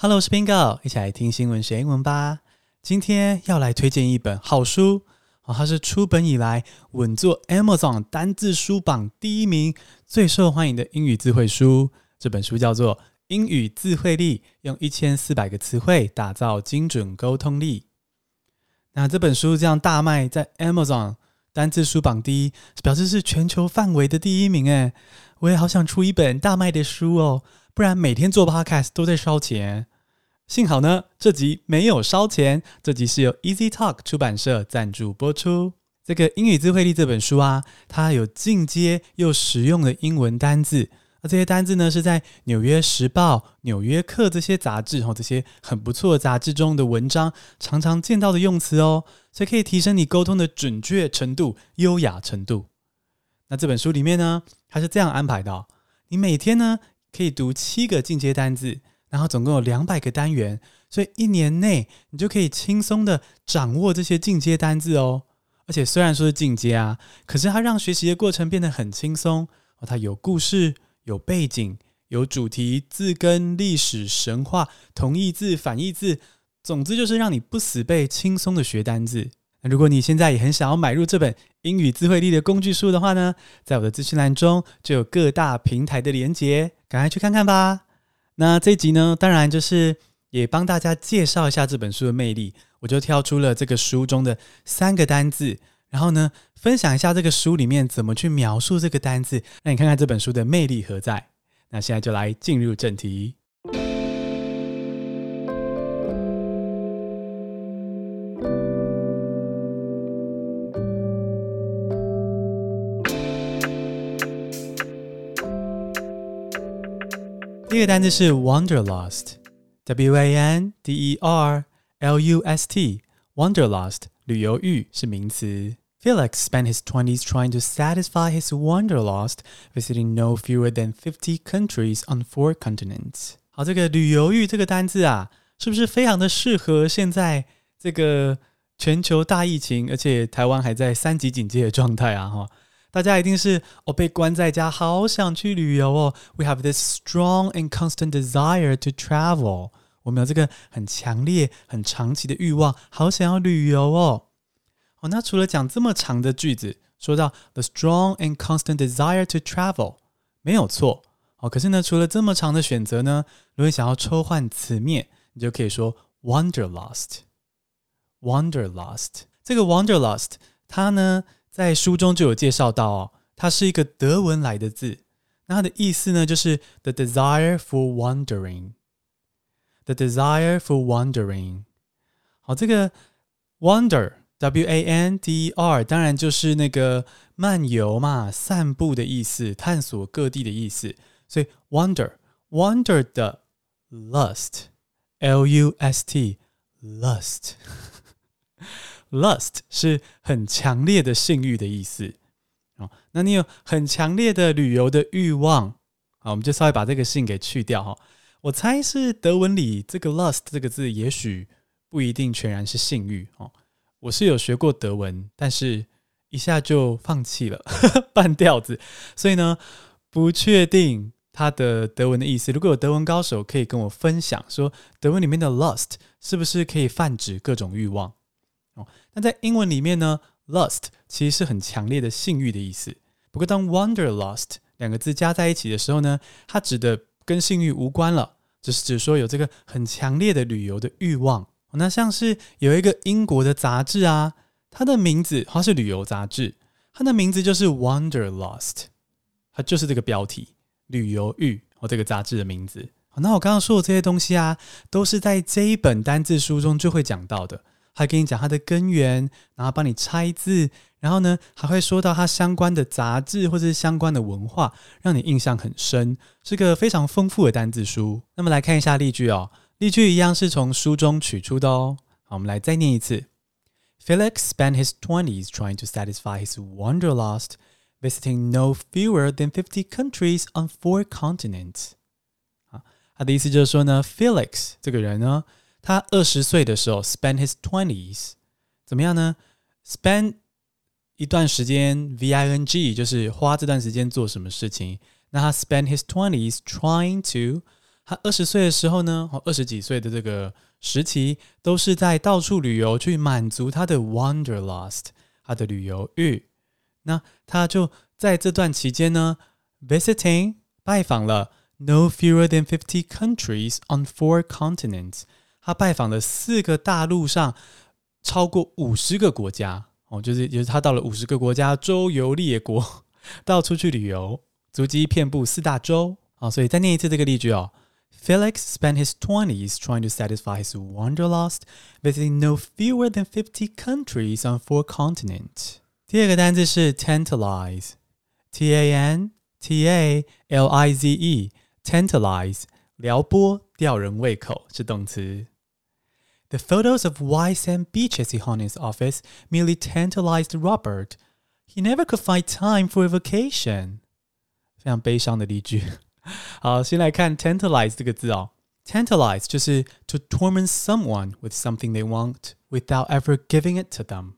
Hello，我是 Bingo，一起来听新闻学英文吧。今天要来推荐一本好书哦，它是出本以来稳坐 Amazon 单字书榜第一名，最受欢迎的英语智慧书。这本书叫做《英语智慧力》，用一千四百个词汇打造精准沟通力。那这本书这样大卖，在 Amazon 单字书榜第一，表示是全球范围的第一名诶。我也好想出一本大卖的书哦。不然每天做 podcast 都在烧钱。幸好呢，这集没有烧钱。这集是由 Easy Talk 出版社赞助播出。这个英语字汇力这本书啊，它有进阶又实用的英文单字。而这些单字呢，是在《纽约时报》、《纽约客》这些杂志和这些很不错的杂志中的文章常常见到的用词哦，所以可以提升你沟通的准确程度、优雅程度。那这本书里面呢，它是这样安排的：你每天呢，可以读七个进阶单字，然后总共有两百个单元，所以一年内你就可以轻松的掌握这些进阶单字哦。而且虽然说是进阶啊，可是它让学习的过程变得很轻松哦。它有故事、有背景、有主题、字根、历史、神话、同义字、反义字，总之就是让你不死背，轻松的学单字。那如果你现在也很想要买入这本英语字汇力的工具书的话呢，在我的资讯栏中就有各大平台的连结，赶快去看看吧。那这集呢，当然就是也帮大家介绍一下这本书的魅力，我就挑出了这个书中的三个单字，然后呢，分享一下这个书里面怎么去描述这个单字，让你看看这本书的魅力何在。那现在就来进入正题。第一个单词是 wanderlust，W A N D E R L U S T，wanderlust 旅游欲是名词。Felix spent his twenties trying to satisfy his wanderlust, visiting no fewer than fifty countries on four continents。好，这个旅游欲这个单字啊，是不是非常的适合现在这个全球大疫情，而且台湾还在三级警戒的状态啊？哈。 大家一定是哦，被关在家，好想去旅游哦。We have this strong and constant desire to travel。我们有这个很强烈、很长期的欲望，好想要旅游哦。哦，那除了讲这么长的句子，说到 the strong and constant desire to travel，没有错哦。可是呢，除了这么长的选择呢，如果你想要抽换词面，你就可以说 wanderlust。wanderlust，这个 wanderlust，它呢？在书中就有介绍到，它是一个德文来的字，那它的意思呢，就是 the desire for wandering，the desire for wandering。好，这个 wander，W-A-N-D-E-R，当然就是那个漫游嘛，散步的意思，探索各地的意思。所以 wander，wander 的 lust，l u s t，lust Lust 是很强烈的性欲的意思哦。那你有很强烈的旅游的欲望，啊，我们就稍微把这个性给去掉哈。我猜是德文里这个 lust 这个字，也许不一定全然是性欲哦。我是有学过德文，但是一下就放弃了，半吊子。所以呢，不确定它的德文的意思。如果有德文高手可以跟我分享，说德文里面的 lust 是不是可以泛指各种欲望？那在英文里面呢，lust 其实是很强烈的性欲的意思。不过当 wanderlust 两个字加在一起的时候呢，它指的跟性欲无关了，只是指说有这个很强烈的旅游的欲望。那像是有一个英国的杂志啊，它的名字它是旅游杂志，它的名字就是 wanderlust，它就是这个标题“旅游欲”哦，这个杂志的名字。那我刚刚说的这些东西啊，都是在这一本单字书中就会讲到的。还跟你讲它的根源，然后帮你拆字，然后呢还会说到它相关的杂志或者是相关的文化，让你印象很深，是个非常丰富的单字书。那么来看一下例句哦，例句一样是从书中取出的哦。好，我们来再念一次：Felix spent his twenties trying to satisfy his wanderlust, visiting no fewer than fifty countries on four continents。啊，他的意思就是说呢，Felix 这个人呢。他二十岁的时候，spend his twenties，怎么样呢？spend 一段时间，v i n g 就是花这段时间做什么事情。那他 spend his twenties trying to，他二十岁的时候呢，哦，二十几岁的这个时期，都是在到处旅游去满足他的 wanderlust，他的旅游欲。那他就在这段期间呢，visiting 拜访了 no fewer than fifty countries on four continents。他拜访了四个大陆上超过五十个国家哦，就是就是他到了五十个国家周游列国，到处去旅游，足迹遍布四大洲啊、所以再念一次这个例句哦。Felix spent his twenties trying to satisfy his wanderlust, visiting no fewer than fifty countries on four continents。第二个单字是 tantalize，t a n t a l i z e，tantalize，撩拨、吊人胃口是动词。The photos of white sand beaches he hung in his office merely tantalized Robert. He never could find time for a vacation. 非常悲伤的例句。好，先来看 tantalize 这个字哦。tantalize 就是 to torment someone with something they want without ever giving it to them。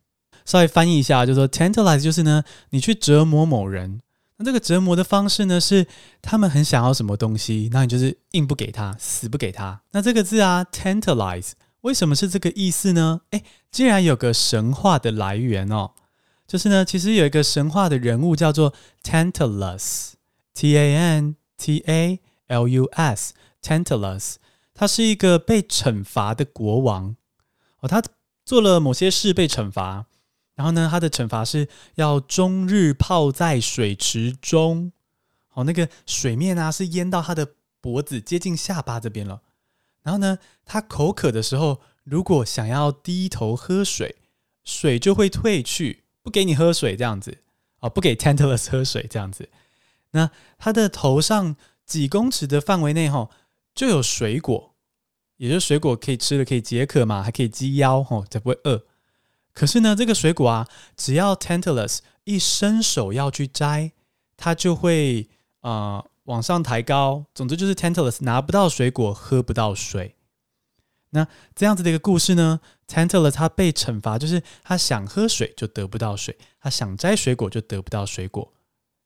稍微翻译一下，就说 tantalize 就是呢，你去折磨某人。那这个折磨的方式呢，是他们很想要什么东西，那你就是硬不给他，死不给他。那这个字啊，tantalize。 为什么是这个意思呢？诶，竟然有个神话的来源哦，就是呢，其实有一个神话的人物叫做 Tantalus，T A N T A L U S，Tantalus，他是一个被惩罚的国王哦，他做了某些事被惩罚，然后呢，他的惩罚是要终日泡在水池中，哦，那个水面啊是淹到他的脖子，接近下巴这边了。然后呢，他口渴的时候，如果想要低头喝水，水就会退去，不给你喝水这样子啊、哦，不给 Tantalus 喝水这样子。那他的头上几公尺的范围内，哈，就有水果，也就是水果可以吃了，可以解渴嘛，还可以积腰，吼，才不会饿。可是呢，这个水果啊，只要 Tantalus 一伸手要去摘，它就会啊。往上抬高，总之就是 Tantalus 拿不到水果，喝不到水。那这样子的一个故事呢，Tantalus 他被惩罚，就是他想喝水就得不到水，他想摘水果就得不到水果。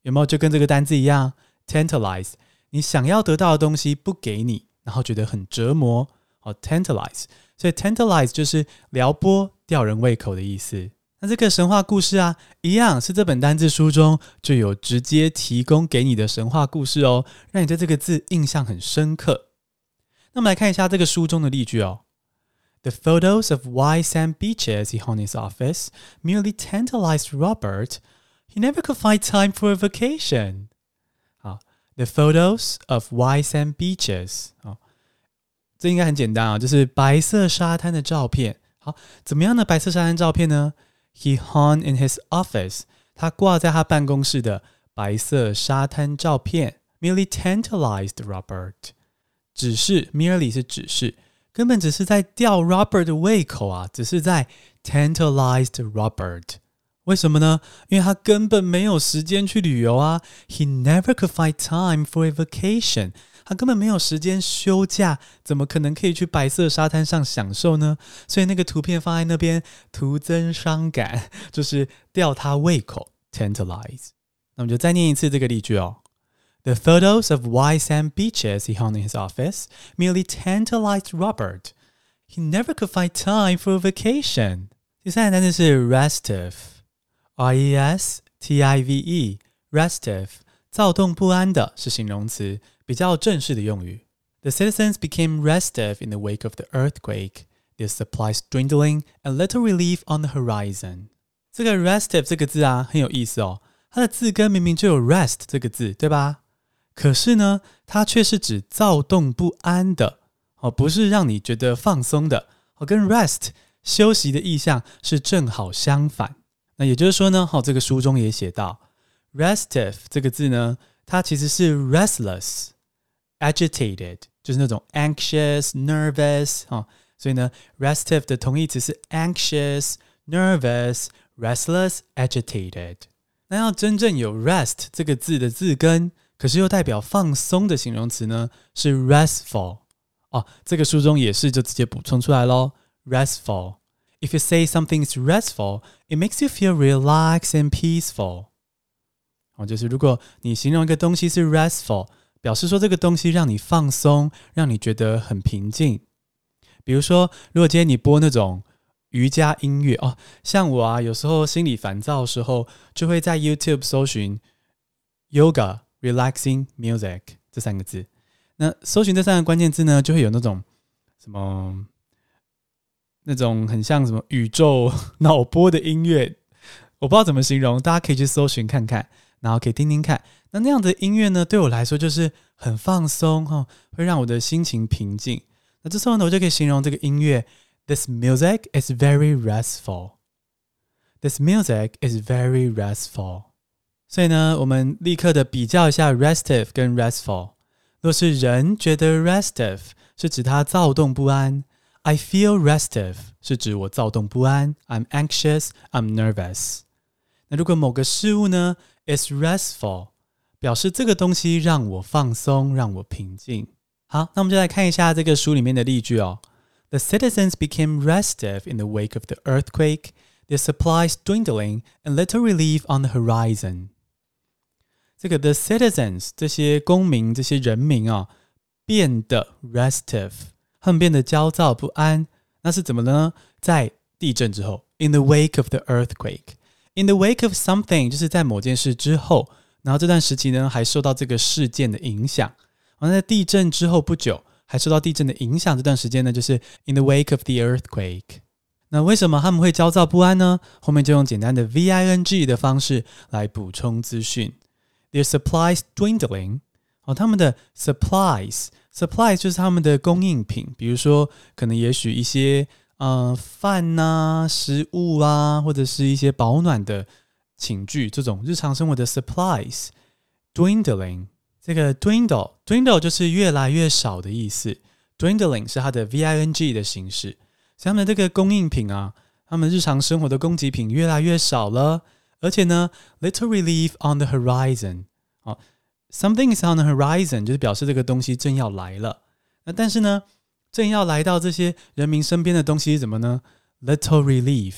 有没有就跟这个单字一样？Tantalize，你想要得到的东西不给你，然后觉得很折磨。哦，Tantalize，所以 Tantalize 就是撩拨、吊人胃口的意思。那这个神话故事啊，一样是这本单字书中就有直接提供给你的神话故事哦，让你对这个字印象很深刻。那我们来看一下这个书中的例句哦。The photos of white sand beaches he hung in his office merely tantalized Robert. He never could find time for a vacation. 好，The photos of white sand beaches。好，这应该很简单啊，就是白色沙滩的照片。好，怎么样的白色沙滩照片呢 ？He hung in his office，他挂在他办公室的白色沙滩照片，merely tantalized Robert，只是 merely 是只是，根本只是在吊 Robert 的胃口啊，只是在 tantalized Robert。为什么呢？因为他根本没有时间去旅游啊。He never could find time for a vacation。 他根本没有时间休假，怎么可能可以去白色沙滩上享受呢？所以那个图片放在那边，徒增伤感，就是吊他胃口，tantalize。那我们就再念一次这个例句哦。The photos of white sand beaches he hung in his office merely tantalized Robert. He never could find time for a vacation。第三个单词是 restive。R-E-S-T-I-V-E，restive，躁动不安的是形容词，比较正式的用语。The citizens became restive in the wake of the earthquake. Their supplies dwindling and little relief on the horizon. 这个 restive 这个字啊，很有意思哦。它的字根明明就有 rest 这个字，对吧？可是呢，它却是指躁动不安的哦，不是让你觉得放松的哦，跟 rest 休息的意象是正好相反。那也就是说呢，好，这个书中也写到 ，restive 这个字呢，它其实是 restless、agitated，就是那种 anxious、nervous 啊，所以呢，restive 的同义词是 anxious、nervous、restless、agitated。那要真正有 rest 这个字的字根，可是又代表放松的形容词呢，是 restful。哦，这个书中也是就直接补充出来喽，restful。If you say something is restful, it makes you feel relaxed and peaceful. 哦，就是如果你形容一个东西是 restful，表示说这个东西让你放松，让你觉得很平静。比如说，如果今天你播那种瑜伽音乐哦，像我啊，有时候心里烦躁的时候，就会在 YouTube 搜寻 “yoga relaxing music” 这三个字。那搜寻这三个关键字呢，就会有那种什么那种很像什么宇宙 脑波的音乐，我不知道怎么形容，大家可以去搜寻看看，然后可以听听看。那那样的音乐呢，对我来说就是很放松哈，会让我的心情平静。那这时候呢，我就可以形容这个音乐：This music is very restful. This music is very restful. 所以呢，我们立刻的比较一下 restive 跟 restful。若是人觉得 restive 是指他躁动不安，I feel restive 是指我躁动不安，I'm anxious, I'm nervous。那如果某个事物呢 is restful，表示这个东西让我放松，让我平静。好，那我们就来看一下这个书里面的例句哦。The citizens became restive in the wake of the earthquake, their supplies dwindling and little relief on the horizon。这个 the citizens 这些公民、这些人民啊、哦，变得 restive，他们变得焦躁不安。那是怎么呢？在地震之后，in the wake of the In the wake of something，就是在某件事之后，然后这段时期呢，还受到这个事件的影响。而在地震之后不久，还受到地震的影响，这段时间呢，就是 in the wake of the earthquake。那为什么他们会焦躁不安呢？后面就用简单的 V-I-N-G 的方式来补充资讯。Their supplies dwindling，哦，他们的 supplies，supplies 就是他们的供应品，比如说可能也许一些呃饭呐、食物啊，或者是一些保暖的寝具，这种日常生活的 supplies dwindling。这个 dwindle dwindle 就是越来越少的意思，dwindling 是它的 V-I-N-G 的形式。所以他们这个供应品啊，他们日常生活的供给品越来越少了，而且呢，little relief on the horizon。好，something is on the horizon 就是表示这个东西正要来了。那但是呢，正要来到这些人民身边的东西是什么呢？little relief。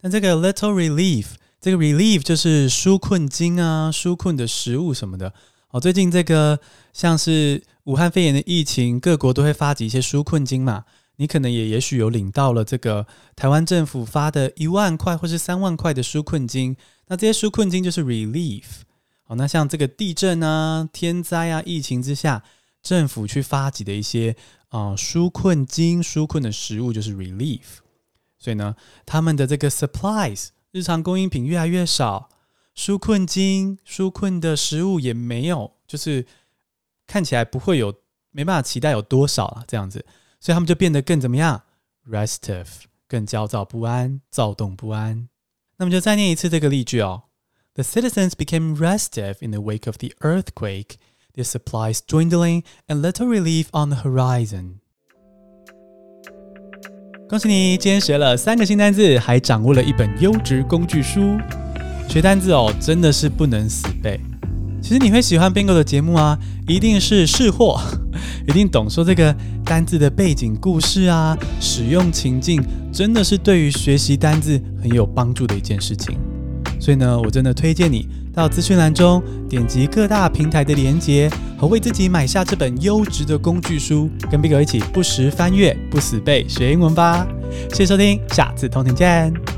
但这个 little relief，这个 relief 就是纾困金啊，纾困的食物什么的。哦，最近这个像是武汉肺炎的疫情，各国都会发起一些纾困金嘛。你可能也也许有领到了这个台湾政府发的一万块或是三万块的纾困金。那这些纾困金就是 relief。哦，那像这个地震啊、天灾啊、疫情之下，政府去发起的一些啊、纾困金、纾困的食物就是 relief。所以呢，他们的这个 supplies 日常供应品越来越少。纾困金、纾困的食物也没有，就是看起来不会有，没办法期待有多少了，这样子，所以他们就变得更怎么样？restive，更焦躁不安、躁动不安。那么就再念一次这个例句哦：The citizens became restive in the wake of the earthquake, their supplies dwindling and little relief on the horizon。恭喜你，今天学了三个新单字，还掌握了一本优质工具书。学单字哦，真的是不能死背。其实你会喜欢 Bingo 的节目啊，一定是试货，一定懂说这个单字的背景故事啊，使用情境，真的是对于学习单字很有帮助的一件事情。所以呢，我真的推荐你到资讯栏中点击各大平台的连接，和为自己买下这本优质的工具书，跟 BigO 一起不时翻阅、不死背学英文吧。谢谢收听，下次同庭见。